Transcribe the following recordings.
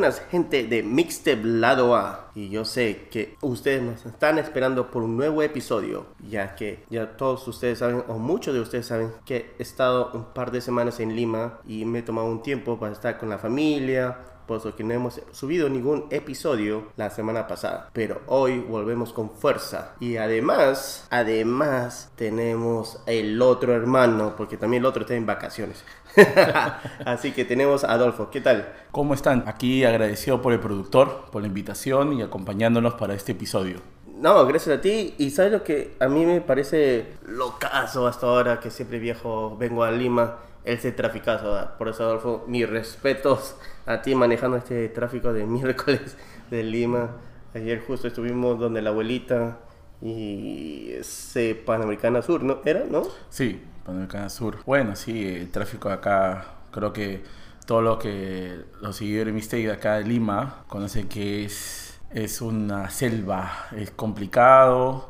buenas gente de Mixtape Lado A. Y yo sé que ustedes nos están esperando por un nuevo episodio, ya que ya todos ustedes saben, o muchos de ustedes saben, que he estado un par de semanas en Lima y me he tomado un tiempo para estar con la familia, por eso que no hemos subido ningún episodio la semana pasada. Pero hoy volvemos con fuerza. Y además, además, tenemos el otro hermano, porque también el otro está en vacaciones. Así que tenemos a Adolfo. ¿Qué tal? ¿Cómo están? Aquí agradecido por el productor, por la invitación y acompañándonos para este episodio. No, gracias a ti. Y sabes lo que a mí me parece locazo hasta ahora, que siempre viejo vengo a Lima ese traficazo. Por eso, Adolfo, mis respetos a ti manejando este tráfico de miércoles de Lima. Ayer justo estuvimos donde la abuelita y ese Panamericana Sur, ¿no? ¿Era, no? Sí, Panamericana Sur. Bueno, sí, el tráfico de acá, creo que todo lo que los seguidores de de acá de Lima conocen que es, es una selva, es complicado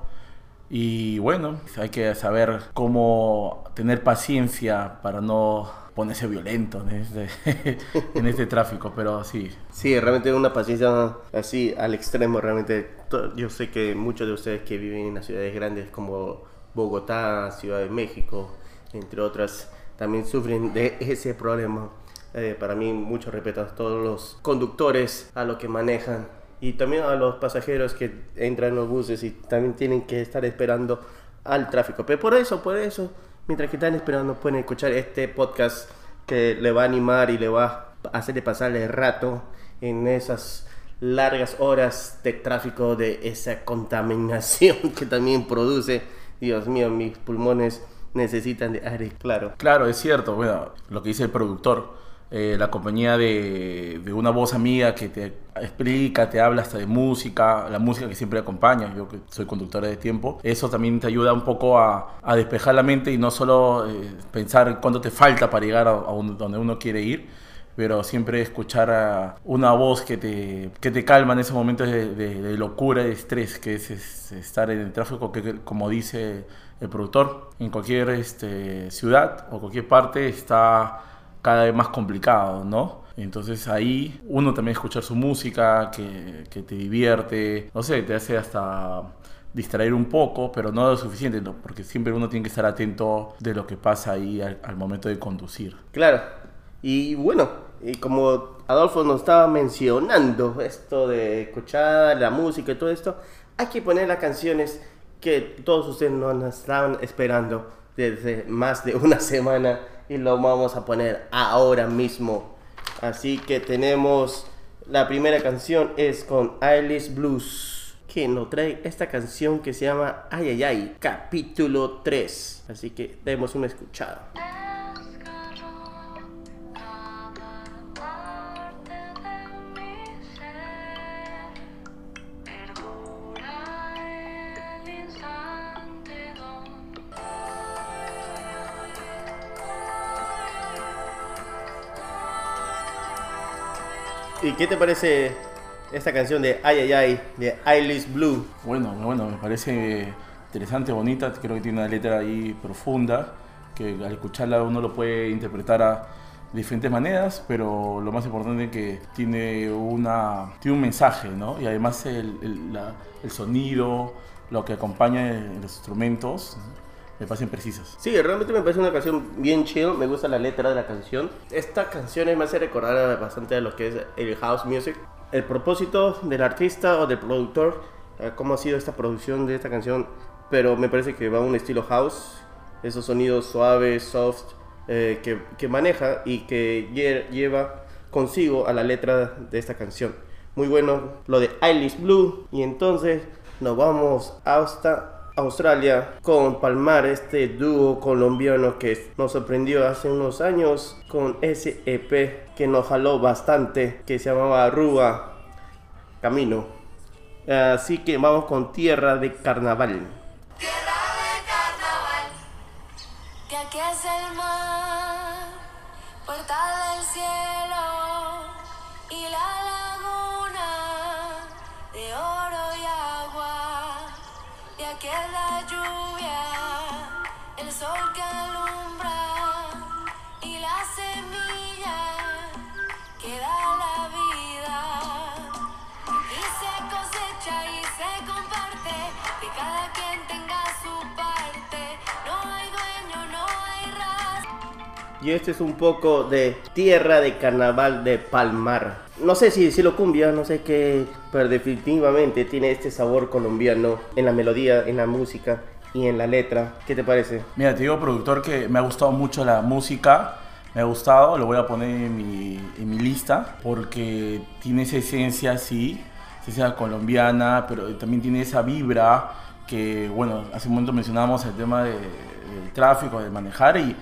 y bueno, hay que saber cómo tener paciencia para no ponerse violento en este, en este tráfico, pero sí. Sí, realmente una paciencia así al extremo, realmente. Yo sé que muchos de ustedes que viven en las ciudades grandes como Bogotá, Ciudad de México, entre otras, también sufren de ese problema. Eh, para mí, mucho respeto a todos los conductores, a los que manejan y también a los pasajeros que entran en los buses y también tienen que estar esperando al tráfico. Pero por eso, por eso, mientras que están esperando, pueden escuchar este podcast que le va a animar y le va a hacerle pasar el rato en esas largas horas de tráfico, de esa contaminación que también produce. Dios mío, mis pulmones necesitan de aire claro. Claro, es cierto. Bueno, lo que dice el productor eh, la compañía de, una voz amiga que te explica, te habla hasta de música, la música que siempre acompaña, yo que soy conductora de tiempo, eso también te ayuda un poco a, despejar la mente y no solo eh, pensar cuánto te falta para llegar a, donde uno quiere ir, pero siempre escuchar a una voz que te, que te calma en esos momentos de, locura y de estrés, que es, estar en el tráfico, que como dice el productor, en cualquier este, ciudad o cualquier parte está cada vez más complicado, ¿no? Entonces ahí uno también escuchar su música que, que te divierte, no sé, te hace hasta distraer un poco, pero no lo suficiente, ¿no? porque siempre uno tiene que estar atento de lo que pasa ahí al, al, momento de conducir. Claro, y bueno, y como Adolfo nos estaba mencionando esto de escuchar la música y todo esto, hay que poner las canciones que todos ustedes nos estaban esperando desde más de una semana y lo vamos a poner ahora mismo. Así que tenemos la primera canción es con Alice Blues que nos trae esta canción que se llama Ay Ay Ay, capítulo 3. Así que demos una escuchada. ¿Y qué te parece esta canción de Ay Ay Ay de Eilish Blue? Bueno, bueno, me parece interesante, bonita, creo que tiene una letra ahí profunda, que al escucharla uno lo puede interpretar a diferentes maneras, pero lo más importante es que tiene, una, tiene un mensaje, ¿no? Y además el, el sonido, lo que acompaña los instrumentos, me parecen precisas. Sí, realmente me parece una canción bien chill, me gusta la letra de la canción. Esta canción me hace recordar bastante a lo que es el house music. El propósito del artista o del productor, eh, cómo ha sido esta producción de esta canción, pero me parece que va a un estilo house, esos sonidos suaves, soft, eh, que, que, maneja y que lleva consigo a la letra de esta canción. Muy bueno lo de Eilish Blue y entonces nos vamos hasta Australia con Palmar, este dúo colombiano que nos sorprendió hace unos años con ese EP que nos jaló bastante, que se llamaba Rúa Camino. Así que vamos con Tierra de Carnaval. Tierra de Carnaval, que aquí es el Y este es un poco de Tierra de Carnaval de Palmar. No sé si decirlo cumbia, no sé qué, pero definitivamente tiene este sabor colombiano en la melodía, en la música y en la letra. ¿Qué te parece? Mira, te digo, productor, que me ha gustado mucho la música. Me ha gustado, lo voy a poner en mi, en mi lista porque tiene esa esencia así, esencia colombiana, pero también tiene esa vibra que, bueno, hace un momento mencionábamos el tema de, del tráfico, de manejar y,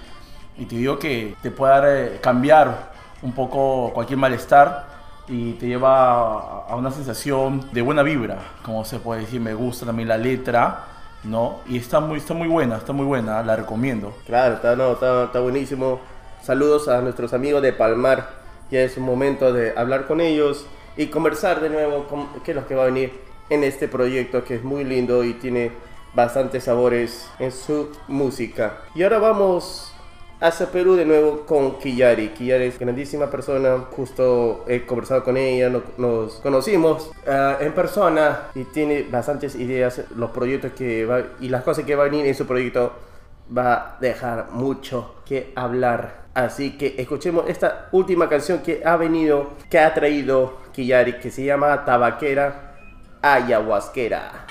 y, te digo que te puede dar, eh, cambiar un poco cualquier malestar y te lleva a una sensación de buena vibra, como se puede decir, me gusta también la letra, ¿no? Y está muy, está muy buena, está muy buena, la recomiendo. Claro, está, no, está, está buenísimo. Saludos a nuestros amigos de Palmar. Ya es un momento de hablar con ellos y conversar de nuevo con qué es lo que va a venir en este proyecto que es muy lindo y tiene bastantes sabores en su música. Y ahora vamos hacia Perú de nuevo con Kiyari. Kiyari es grandísima persona, justo he conversado con ella, no- nos conocimos ah, en persona y tiene bastantes ideas, los proyectos que y las cosas que va a venir en su proyecto va a dejar mucho que hablar. Así que escuchemos esta última canción que ha venido, que ha traído Kiyari, que se llama Tabaquera Ayahuasquera.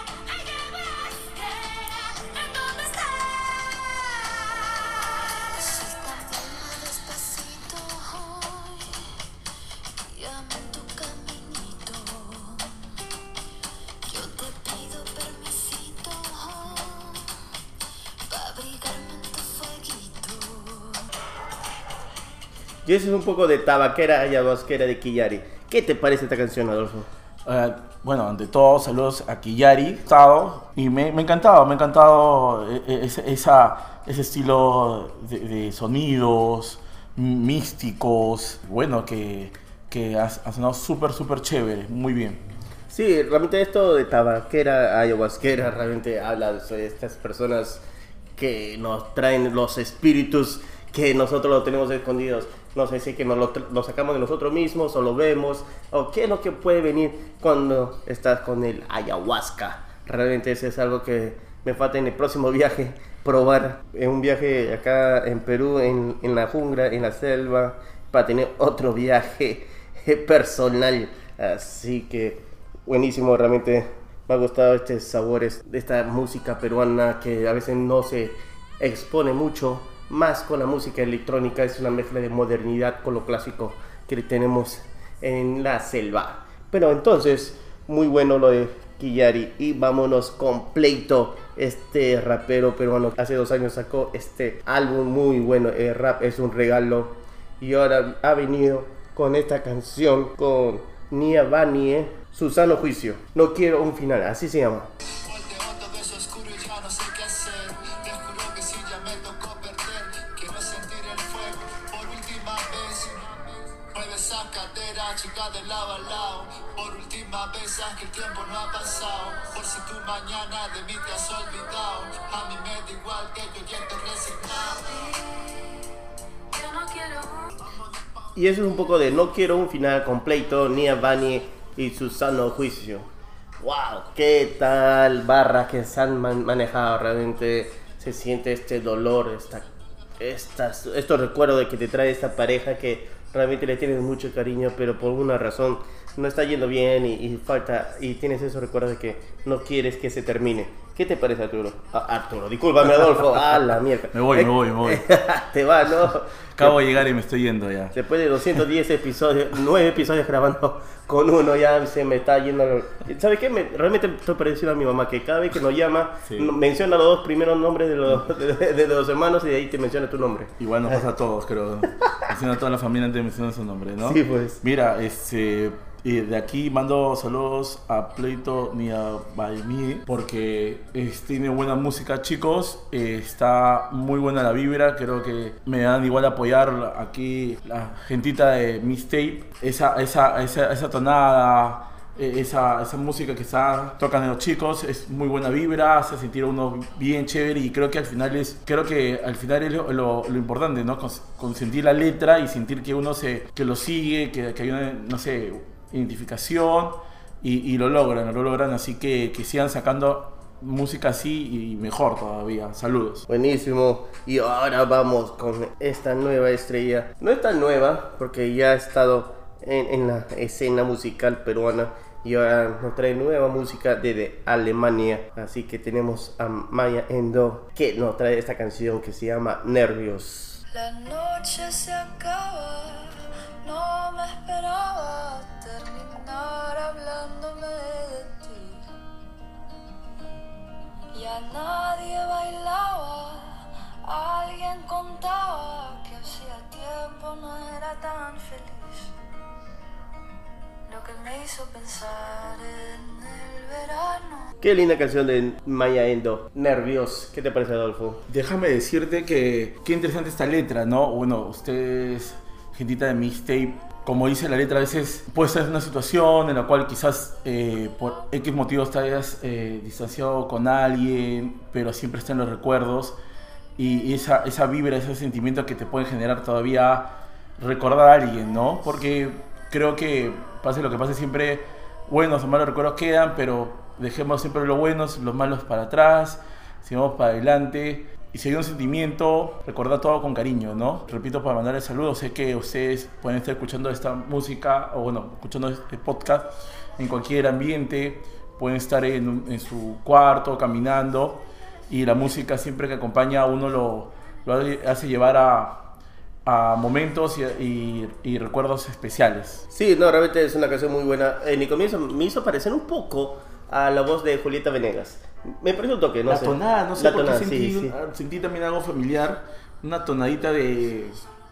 Y eso es un poco de Tabaquera Ayahuasquera de Kiyari. ¿Qué te parece esta canción, Adolfo? Eh, bueno, ante todo, saludos a estado, y me, me ha encantado, me ha encantado eh, ese, esa, ese estilo de, de sonidos místicos, bueno, que, que ha, ha sonado súper, súper chévere, muy bien. Sí, realmente esto de tabaquera, ayahuasquera, realmente habla de estas personas que nos traen los espíritus que nosotros lo tenemos escondidos. No sé si que nos lo sacamos de nosotros mismos o lo vemos, o qué es lo que puede venir cuando estás con el ayahuasca. Realmente eso es algo que me falta en el próximo viaje, probar en un viaje acá en Perú, en, en la jungla, en la selva, para tener otro viaje personal. Así que buenísimo, realmente me ha gustado estos sabores de esta música peruana que a veces no se expone mucho, más con la música electrónica, es una mezcla de modernidad con lo clásico que tenemos en la selva. Pero entonces, muy bueno lo de Kiyari y vámonos con Pleito, este rapero peruano hace dos años sacó este álbum muy bueno, el rap es un regalo y ahora ha venido con esta canción con Nia Vanie, su sano juicio. No quiero un final, así se llama. De lado a. Por. A mí me Y eso es un poco de no quiero un final completo, Nia Vanie y su sano juicio. ¡Wow! ¿Qué tal barras que se han man- manejado? Realmente se siente este dolor, esta, estas, estos recuerdos de que te trae esta pareja que realmente le tienes mucho cariño, pero por una razón no está yendo bien y, falta y tienes esos recuerdos de que no quieres que se termine. ¿Qué te parece Arturo? Ah, Arturo, discúlpame Adolfo. ¡Ah, la mierda! Me voy, me voy, me voy. te va, ¿no? Acabo de llegar y me estoy yendo ya. Después de 210 episodios, 9 episodios grabando con uno, ya se me está yendo. ¿Sabes qué? Me- realmente estoy parecido a mi mamá, que cada vez que nos llama, Sí. menciona los dos primeros nombres de los, de, de- de los hermanos y de ahí te menciona tu nombre. Igual nos pasa a todos, creo. Menciona a toda la familia antes de mencionar su nombre, ¿no? Sí, pues. Mira, este, y de aquí mando saludos a Pleito ni a Baimi porque es- tiene buena música, chicos. eh, está muy buena la vibra. Creo que me dan igual apoyar aquí la gentita de Mistape. Esa, esa, esa, esa tonada. eh, Esa, esa música que está, tocan los chicos es muy buena vibra, hace sentir a uno bien chévere y creo que al final es, creo que al final es lo, lo- lo importante, ¿no? Con, con sentir la letra y sentir que uno se, que lo sigue, que, que hay una, no sé, identificación y, y lo logran, lo logran, así que, que sigan sacando música así y mejor todavía. Saludos. Buenísimo. Y ahora vamos con esta nueva estrella. No es tan nueva porque ya ha estado en, en la escena musical peruana. Y ahora nos trae nueva música desde Alemania. Así que tenemos a Maya Endo que nos trae esta canción que se llama Nervios. La noche se acaba, no me esperaba terminar hablándome de ti. Ya nadie bailaba, alguien contaba que hacía tiempo no era tan feliz. Lo que me hizo pensar en el verano. Qué linda canción de Maya Endo. Nervios. ¿Qué te parece, Adolfo? Déjame decirte que qué interesante esta letra, ¿no? Bueno, ustedes, gentita de mixtape, como dice la letra, a veces puede ser una situación en la cual quizás eh, por X motivos te hayas eh, distanciado con alguien, pero siempre están los recuerdos y, esa, esa vibra, ese sentimiento que te puede generar todavía recordar a alguien, ¿no? Porque creo que pase lo que pase siempre, buenos o malos recuerdos quedan, pero dejemos siempre los buenos, los malos para atrás, sigamos para adelante. Y si hay un sentimiento, recordar todo con cariño, ¿no? Repito, para mandarles saludos, sé que ustedes pueden estar escuchando esta música, o bueno, escuchando este podcast en cualquier ambiente, pueden estar en, su cuarto, caminando, y la música siempre que acompaña a uno lo, lo hace llevar a, momentos y, y- recuerdos especiales. Sí, no, realmente es una canción muy buena. En mi comienzo me hizo parecer un poco a la voz de Julieta Venegas. Me pareció un toque, no la sé. tonada, no sé La por qué tonada, sentí, sí, sí. ah, sentí también algo familiar, una tonadita de,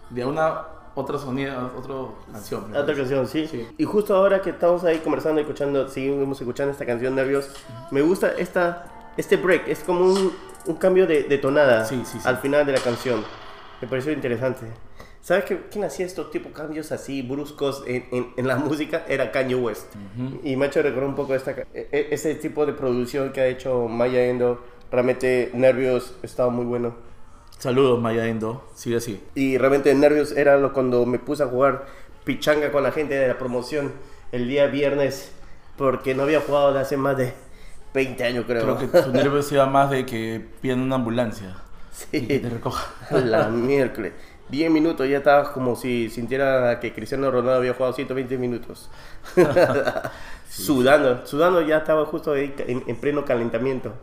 de una otra sonido, otra canción. Otra parece. canción, sí. Sí. Y justo ahora que estamos ahí conversando escuchando, seguimos escuchando esta canción Nervios, me gusta esta, este break, es como un, un cambio de, de tonada Sí, sí, sí. al final de la canción. Me pareció interesante. ¿Sabes qué, quién hacía estos tipos cambios así bruscos en, en- en la música? Era Kanye West. Y me ha hecho recordar un poco esta, e- e- ese tipo de producción que ha hecho Maya Endo. Realmente Nervios estaba muy bueno. Saludos, Maya Endo, sigue así. Y realmente nervios era lo cuando me puse a jugar pichanga con la gente de la promoción el día viernes porque no había jugado de hace más de 20 años creo. Creo que tu nervio sea más de que pidan una ambulancia y que te sí, recoja. la miércoles. 10 minutos ya estaba como si sintiera que Cristiano Ronaldo había jugado 120 minutos. Sudando, sudando ya estaba justo ahí en, en pleno calentamiento.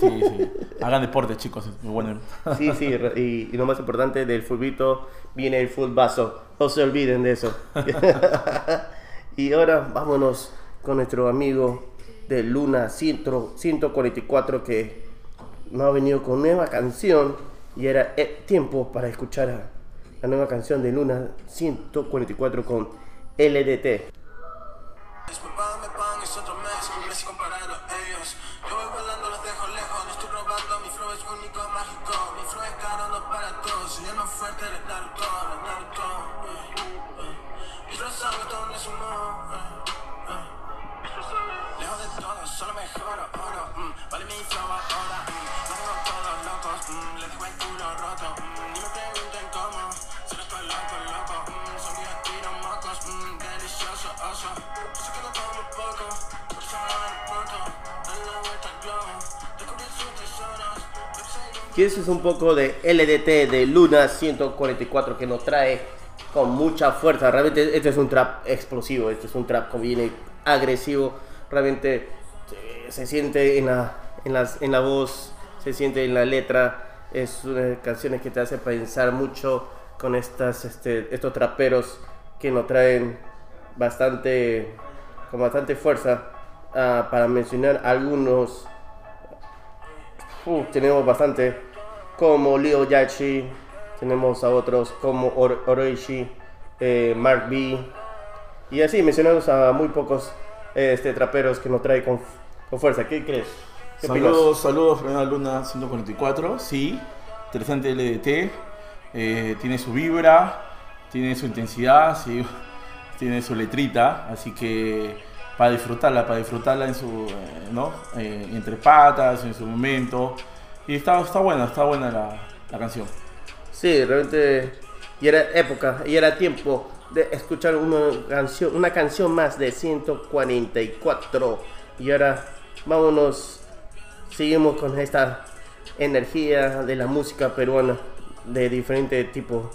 Sí, sí. Hagan deporte, chicos, es muy bueno. Sí, sí, y lo más importante del fulbito viene el fulbazo. No se olviden de eso. y ahora vámonos con nuestro amigo de Luna 100 144 que nos ha venido con nueva canción y era eh, tiempo para escuchar la nueva canción de Luna 144 con LDT. Y eso es un poco de LDT de Luna 144 que nos trae con mucha fuerza. Realmente este es un trap explosivo, este es un trap que viene agresivo. Realmente eh, se siente en la, en, las, en la voz, se siente en la letra. Es una de las canciones que te hace pensar mucho con estas, este, estos traperos que nos traen bastante, con bastante fuerza. Ah, para mencionar algunos Uh, tenemos bastante como Leo Yachi, tenemos a otros como Or Oroishi, eh, Mark B. Y así mencionamos a muy pocos este, traperos que nos trae con, con fuerza. ¿Qué crees? ¿Qué? Saludos, saludos, Fernanda Luna 144. Sí, interesante LDT. eh, tiene su vibra, tiene su intensidad, tiene su letrita. Así que para disfrutarla, para disfrutarla en su, eh, ¿no? Eh, entre patas, en su momento. Y está, está buena, está buena la, la canción. Sí, realmente y era época y era tiempo de escuchar una canción, una canción más de 144. Y ahora vámonos seguimos con esta energía de la música peruana de diferente tipo.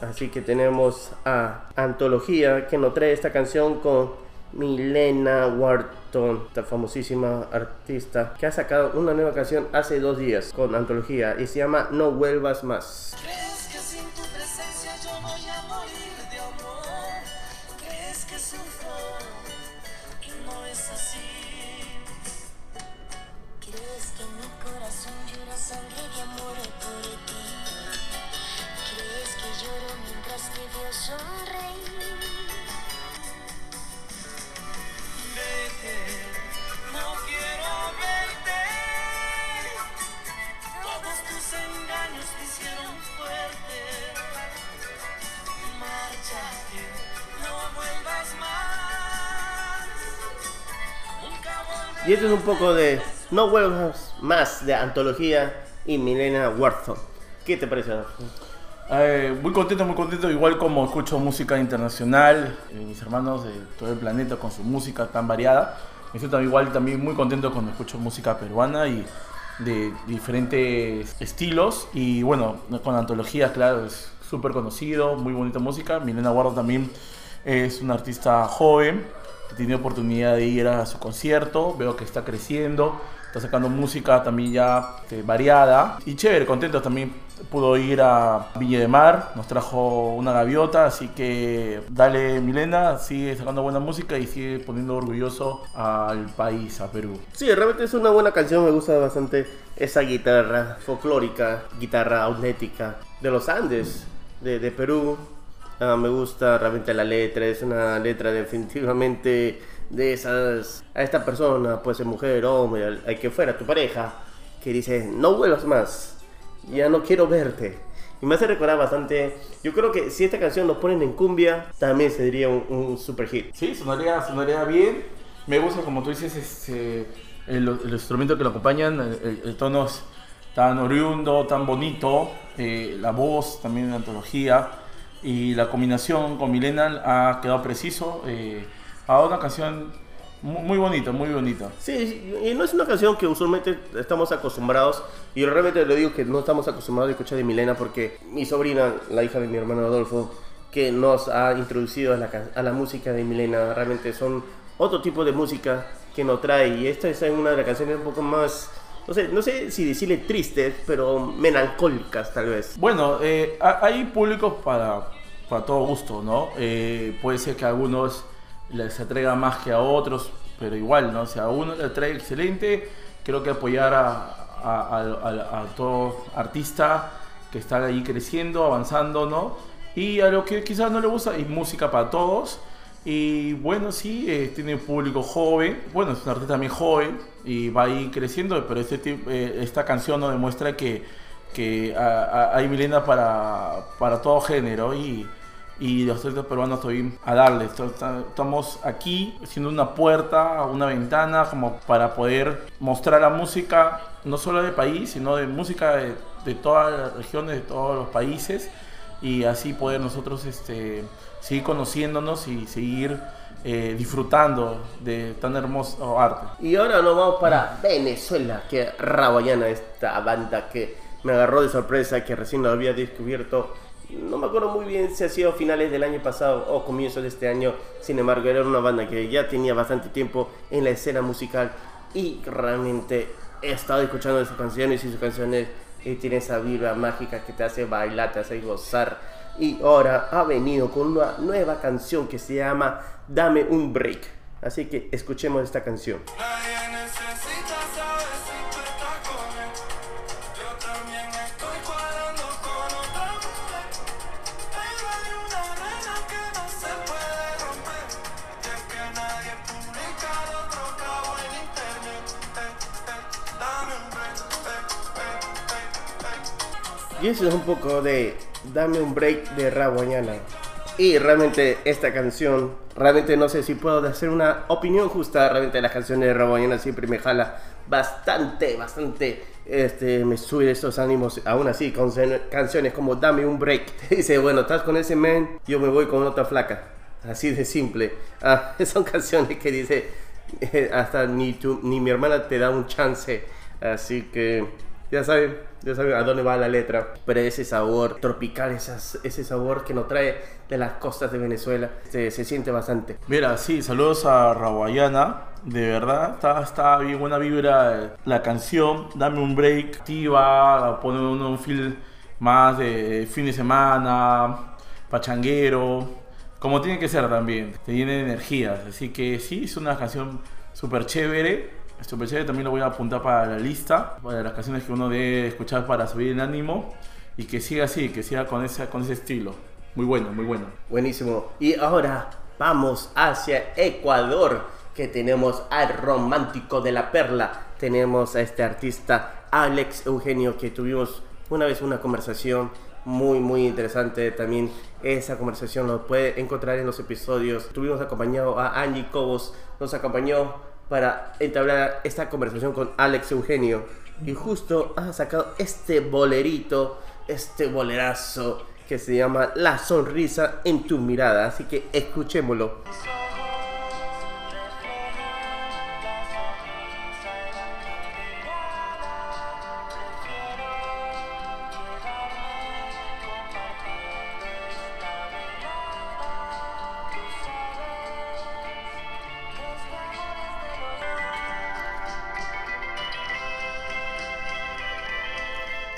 Así que tenemos a Antología que nos trae esta canción con Milena Wharton, esta famosísima artista que ha sacado una nueva canción hace dos días con Antología y se llama No vuelvas más. Y esto es un poco de No vuelvas más de Antología y Milena Wharton. ¿Qué te parece? Eh, muy contento, muy contento, igual como escucho música internacional, eh, mis hermanos de todo el planeta con su música tan variada. Me siento igual también muy contento cuando escucho música peruana y de diferentes estilos. Y bueno, con antología, claro, es súper conocido, muy bonita música. Milena Guardo también es una artista joven, que tiene oportunidad de ir a su concierto, veo que está creciendo, está sacando música también ya este, variada. Y chévere, contento también pudo ir a Villa de Mar, nos trajo una gaviota, así que dale Milena, sigue sacando buena música y sigue poniendo orgulloso al país, a Perú. Sí, realmente es una buena canción, me gusta bastante esa guitarra folclórica, guitarra auténtica de los Andes, de, de Perú. Ah, me gusta realmente la letra, es una letra definitivamente de esas, a esta persona, puede ser mujer, hombre, al, al que fuera tu pareja, que dice, no vuelvas más, ya no quiero verte. Y me hace recordar bastante, yo creo que si esta canción nos ponen en cumbia, también sería un, un super hit. Sí, sonaría, sonaría bien. Me gusta, como tú dices, este, el, el instrumento que lo acompañan, el, el tono es tan oriundo, tan bonito, eh, la voz también en antología y la combinación con Milena ha quedado preciso. Eh, a una canción mu- muy bonita, muy bonita. Sí, y no es una canción que usualmente estamos acostumbrados. Y realmente le digo que no estamos acostumbrados a escuchar de Milena porque mi sobrina, la hija de mi hermano Adolfo, que nos ha introducido a la, a la música de Milena, realmente son otro tipo de música que nos trae. Y esta es una de las canciones un poco más, no sé, no sé si decirle tristes, pero melancólicas tal vez. Bueno, eh, ha- hay públicos para, para todo gusto, ¿no? Eh, puede ser que a algunos les atraiga más que a otros, pero igual, ¿no? Si a uno le atrae excelente, creo que apoyar a- a- a- a todo artista que está ahí creciendo, avanzando, ¿no? Y a lo que quizás no le gusta, y música para todos. Y bueno, sí, eh, tiene un público joven, bueno, es un artista también joven y va ahí creciendo, pero este, tip- eh, esta canción nos demuestra que, que hay Milena para, para todo género y, y los artistas peruanos también a darle. Estamos aquí siendo una puerta, una ventana como para poder mostrar la música no solo del país, sino de música de, de todas las regiones, de todos los países y así poder nosotros este, seguir conociéndonos y seguir eh, disfrutando de tan hermoso arte. Y ahora nos vamos para Venezuela, que Rabayana, esta banda que me agarró de sorpresa, que recién lo había descubierto. No me acuerdo muy bien si ha sido finales del año pasado o comienzos de este año. Sin embargo, era una banda que ya tenía bastante tiempo en la escena musical y realmente he estado escuchando sus canciones y sus canciones eh, tienen esa vibra mágica que te hace bailar, te hace gozar. Y ahora ha venido con una nueva canción que se llama Dame un Break. Así que escuchemos esta canción. Y eso es un poco de Dame un break de Raguayana. Y realmente esta canción, realmente no sé si puedo hacer una opinión justa. Realmente las canciones de Raguayana siempre me jala bastante, bastante. Este, me sube estos ánimos. Aún así, con can- canciones como Dame un break. Dice, bueno, estás con ese man, yo me voy con otra flaca. Así de simple. Ah, son canciones que dice, hasta ni, tu, ni mi hermana te da un chance Así que ya saben, ya saben a dónde va la letra. Pero ese sabor tropical, esas, ese sabor que nos trae de las costas de Venezuela, se, se siente bastante. Mira, sí, saludos a Rawayana. De verdad, está, está bien buena vibra la canción. Dame un break, activa, pone uno un feel más de fin de semana, pachanguero, como tiene que ser también. Te llena de energías. Así que sí, es una canción súper chévere. Súper chévere, también lo voy a apuntar para la lista, para las canciones que uno debe escuchar para subir el ánimo. Y que siga así, que siga con ese, con ese estilo. Muy bueno, muy bueno. Buenísimo. Y ahora vamos hacia Ecuador, que tenemos al romántico de la perla. Tenemos a este artista Alex Eugenio, que tuvimos una vez una conversación muy, muy interesante. También esa conversación lo puede encontrar en los episodios. Tuvimos acompañado a Angie Cobos, nos acompañó para entablar esta conversación con Alex Eugenio. Y justo ha sacado este bolerito, este bolerazo que se llama La sonrisa en tu mirada. Así que escuchémoslo.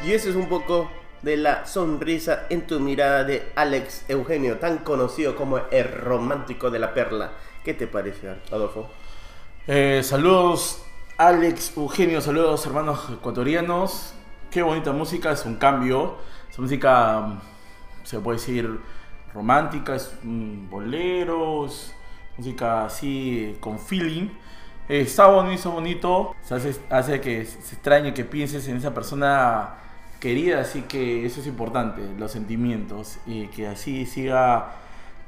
Y eso es un poco de la sonrisa en tu mirada de Alex Eugenio, tan conocido como el romántico de la perla. ¿Qué te parece, Adolfo? Eh, saludos Alex, Eugenio, saludos hermanos ecuatorianos. Qué bonita música, es un cambio. Es música, mm, se puede decir, romántica, es mm, boleros, música así con feeling. Eh, está bonito, está bonito. Hace, hace que se extrañe que pienses en esa persona querida, así que eso es importante, los sentimientos. Y que así siga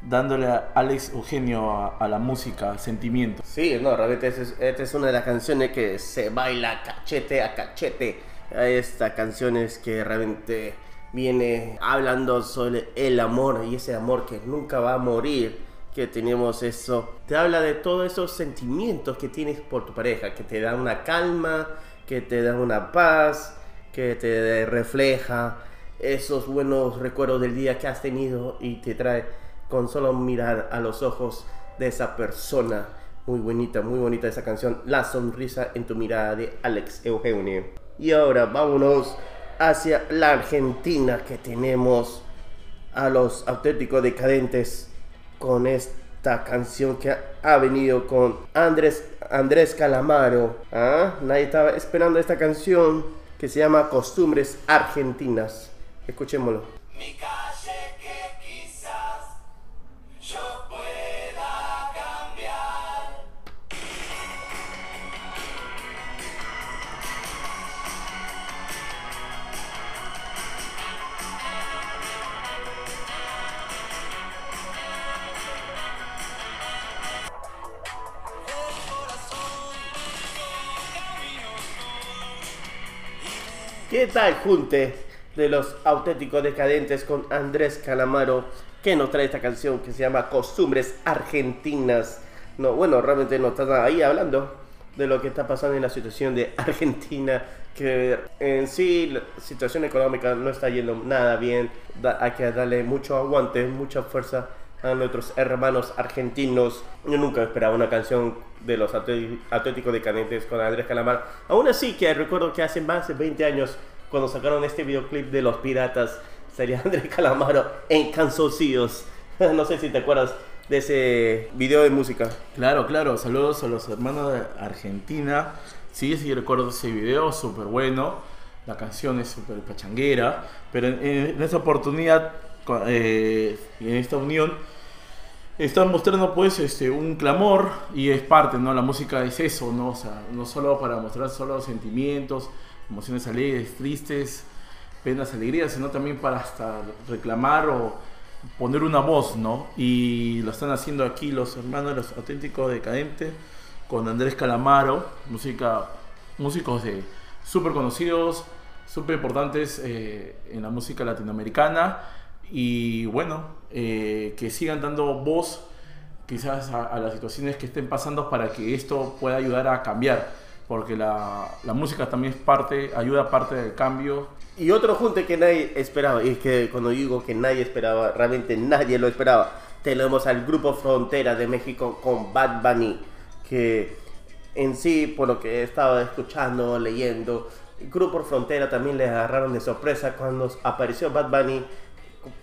dándole a Alex Eugenio a, a la música, sentimientos. Sí, no, realmente esta es, es una de las canciones que se baila cachete a cachete. Esta canción es que realmente viene hablando sobre el amor y ese amor que nunca va a morir. Que tenemos eso. Te habla de todos esos sentimientos que tienes por tu pareja, que te da una calma, que te da una paz, que te refleja esos buenos recuerdos del día que has tenido y te trae con solo mirar a los ojos de esa persona. Muy bonita, muy bonita esa canción, La sonrisa en tu mirada de Alex Eugenio. Y ahora vámonos hacia la Argentina que tenemos a los auténticos decadentes con esta canción que ha venido con Andrés, Andrés Calamaro. ¿Ah? Nadie estaba esperando esta canción que se llama Costumbres Argentinas. Escuchémoslo. ¿Qué tal, Junte? De los auténticos decadentes con Andrés Calamaro, que nos trae esta canción que se llama Costumbres Argentinas. No, bueno, realmente nos está ahí hablando de lo que está pasando en la situación de Argentina, que en sí la situación económica no está yendo nada bien. Hay que darle mucho aguante, mucha fuerza a nuestros hermanos argentinos. Yo nunca esperaba una canción de los Atlé- Atléticos Decadentes con Andrés Calamar. Aún así, que recuerdo que hace más de 20 años, cuando sacaron este videoclip de Los Piratas, salía Andrés Calamaro en no sé si te acuerdas de ese video de música. Claro, claro, saludos a los hermanos de Argentina. Sí, sí, recuerdo ese video, súper bueno. La canción es súper pachanguera. Pero en, en esta oportunidad, eh, en esta unión, están mostrando pues este, un clamor y es parte, ¿no? La música es eso, ¿no? O sea, no solo para mostrar solo sentimientos, emociones alegres, tristes, penas, alegrías, sino también para hasta reclamar o poner una voz, ¿no? Y lo están haciendo aquí los hermanos, los auténticos decadentes, con Andrés Calamaro, música, músicos de súper conocidos, súper importantes eh, en la música latinoamericana. Y bueno, eh, que sigan dando voz quizás a, a las situaciones que estén pasando para que esto pueda ayudar a cambiar. porque la, la música también es parte, ayuda parte del cambio. Y otro junte que nadie esperaba, y es que cuando digo que nadie esperaba, realmente nadie lo esperaba, tenemos al grupo Frontera de México con Bad Bunny, que en sí, por lo que he estado escuchando, leyendo, el grupo Frontera también le agarraron de sorpresa cuando apareció Bad Bunny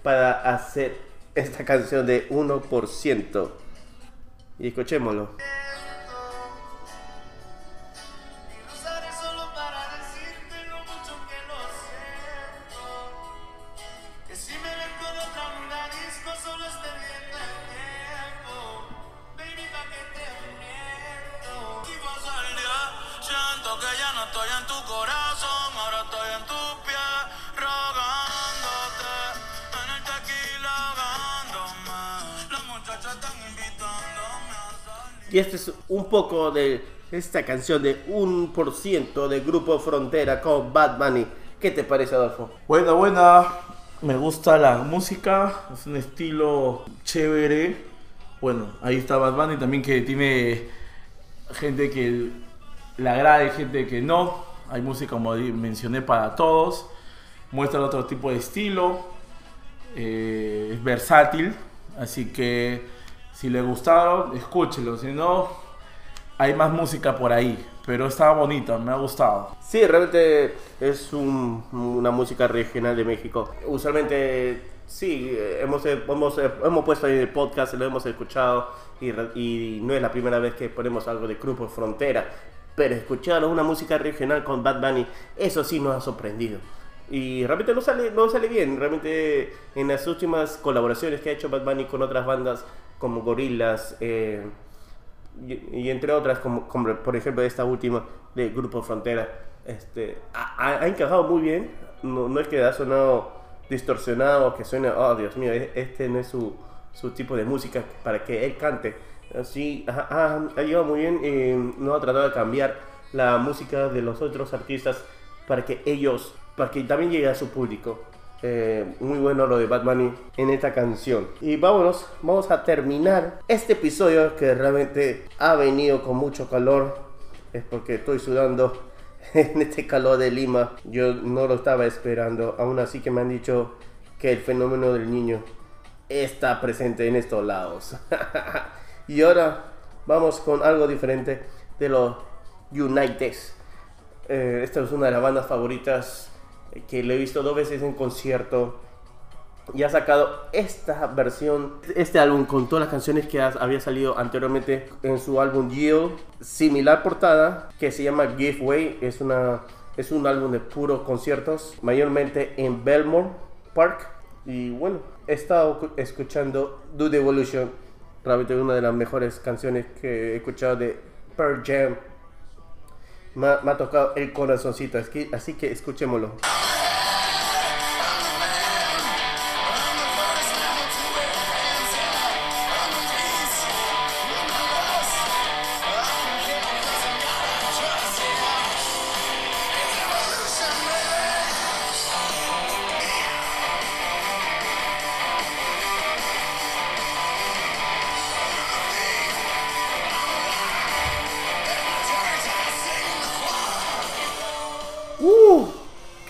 para hacer esta canción de 1%. Y escuchémoslo. Poco de esta canción de 1% de Grupo Frontera con Bad Bunny. ¿Qué te parece, Adolfo? Buena, buena. Me gusta la música. Es un estilo chévere. Bueno, ahí está Bad Bunny también que tiene gente que le agrada y gente que no. Hay música, como mencioné, para todos. Muestra otro tipo de estilo. Eh, es versátil. Así que si le gustaron, escúchelo. Si no, hay más música por ahí. Pero está bonita, me ha gustado. Sí, realmente es un- una música regional de México. Usualmente, sí, hemos, hemos, hemos puesto ahí en el podcast, lo hemos escuchado y, y no es la primera vez que ponemos algo de Grupo Frontera. Pero escuchar una música regional con Bad Bunny, eso sí nos ha sorprendido. Y realmente no sale, no sale bien. Realmente en las últimas colaboraciones que ha hecho Bad Bunny con otras bandas como Gorillaz, eh, y, entre otras, como, por ejemplo esta última de Grupo Frontera, este, ha, encajado muy bien. No, no es que ha sonado distorsionado, que suene, oh Dios mío, e- este no es su, su tipo de música para que él cante. Así, ha, ha, ha llevado muy bien y no ha tratado de cambiar la música de los otros artistas para que ellos, para que también llegue a su público. Eh, muy bueno lo de Bad Bunny en esta canción. Y vámonos, vamos a terminar este episodio que realmente ha venido con mucho calor. Es porque estoy sudando en este calor de Lima. Yo no lo estaba esperando. Aún así que me han dicho que el fenómeno del niño está presente en estos lados. y ahora vamos con algo diferente de los United. Eh, esta es una de las bandas favoritas que le he visto dos veces en concierto. Y ha sacado esta versión, este álbum con todas las canciones que había salido anteriormente en su álbum Yield. Similar portada que se llama Giveaway. Es, una, es un álbum de puros conciertos, mayormente en Belmore Park. Y bueno, he estado cu- escuchando Do the Evolution. Realmente una de las mejores canciones que he escuchado de Pearl Jam. Me me ha tocado el corazoncito, así que escuchémoslo.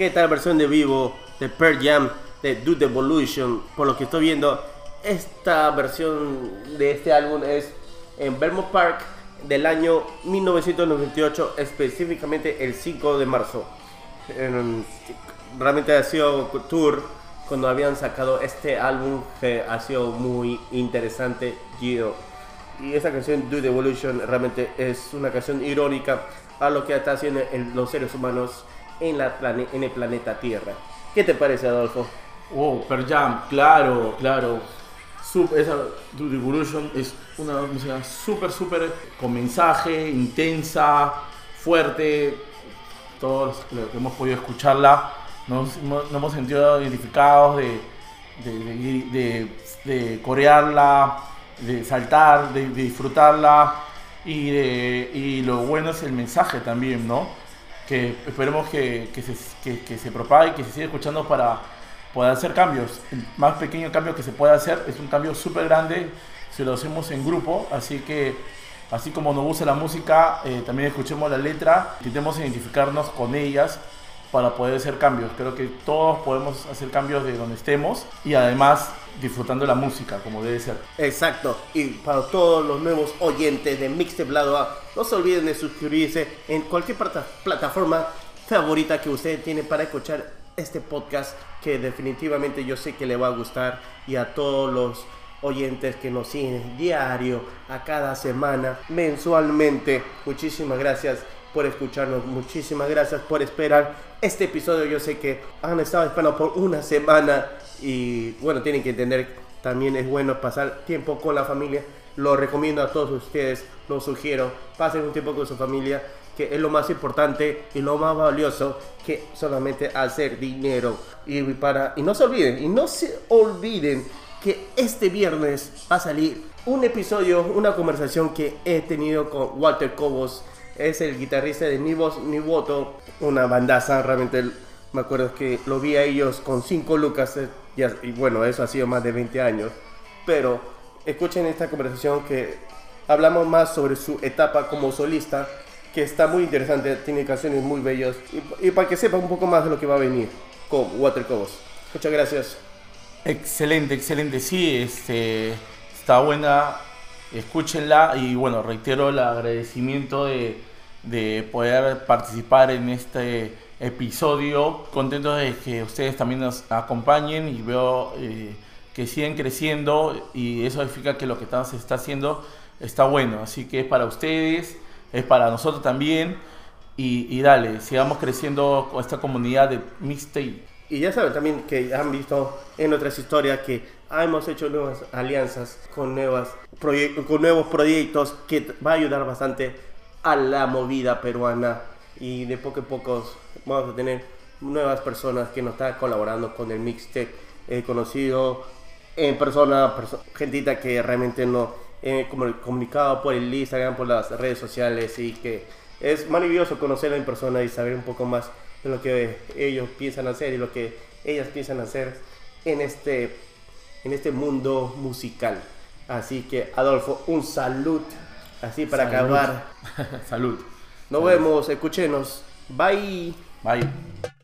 ¿Qué tal versión de vivo de Pearl Jam de the Evolution? Por lo que estoy viendo, esta versión de este álbum es en Belmont Park del año 1998, específicamente el 5 de marzo. En- realmente ha sido tour cuando habían sacado este álbum que ha sido muy interesante. Gio. Y esa canción the Evolution realmente es una canción irónica a lo que está haciendo los seres humanos en, la el planeta Tierra. ¿Qué te parece, Adolfo? Oh, Pearl Jam, claro, claro. Sup- esa Do the Evolution es una música súper, súper con mensaje, intensa, fuerte. Todos los que hemos podido escucharla nos, nos hemos sentido identificados de, corearla, de saltar, de, disfrutarla. Y lo bueno es el mensaje también, ¿no? Que esperemos que, que se, que, que se propague, que se siga escuchando para poder hacer cambios. El más pequeño cambio que se puede hacer es un cambio súper grande si lo hacemos en grupo, así que así como nos gusta la música, eh, también escuchemos la letra, intentemos identificarnos con ellas para poder hacer cambios. Creo que todos podemos hacer cambios de donde estemos y además disfrutando la música como debe ser. Exacto. Y para todos los nuevos oyentes de Mixtape Lado A, no se olviden de suscribirse en cualquier plata- plataforma favorita que usted tiene para escuchar este podcast que definitivamente yo sé que le va a gustar y a todos los oyentes que nos siguen diario, a cada semana, mensualmente. Muchísimas gracias por escucharnos, muchísimas gracias por esperar este episodio. Yo sé que han estado esperando por una semana y bueno, tienen que entender también es bueno pasar tiempo con la familia. Lo recomiendo a todos ustedes, lo sugiero. Pasen un tiempo con su familia, que es lo más importante y lo más valioso que solamente hacer dinero. Y, para, y no se olviden, y no se olviden que este viernes va a salir un episodio, una conversación que he tenido con Walter Cobos. Es el guitarrista de Ni Voz Ni Voto, una bandaza. Realmente me acuerdo que lo vi a ellos con 5 lucas. eh, y bueno, eso ha sido más de 20 años. Pero escuchen esta conversación que hablamos más sobre su etapa como solista, que está muy interesante, tiene canciones muy bellas. Y, y para que sepan un poco más de lo que va a venir con Walter Cobos. Muchas gracias. Excelente, excelente. Sí, este, está buena. Escúchenla y bueno, reitero el agradecimiento de, de poder participar en este episodio. Contento de que ustedes también nos acompañen y veo eh, que siguen creciendo y eso significa que lo que se está haciendo está bueno. Así que es para ustedes, es para nosotros también. Y, y dale, sigamos creciendo con esta comunidad de mixtape. Y ya saben también que han visto en nuestras historias que hemos hecho nuevas alianzas con, nuevas con nuevos proyectos que va a ayudar bastante a la movida peruana. Y de poco a poco vamos a tener nuevas personas que nos están colaborando con el mixtape. He conocido en persona, perso- gentita que realmente no he comu- comunicado por el Instagram, por las redes sociales y que es maravilloso conocerla en persona y saber un poco más de lo que ellos piensan hacer y lo que ellas piensan hacer en este, en este mundo musical. Así que Adolfo, un salud, así para Salud. acabar. Salud. Nos vemos, escúchenos. Bye. Bye.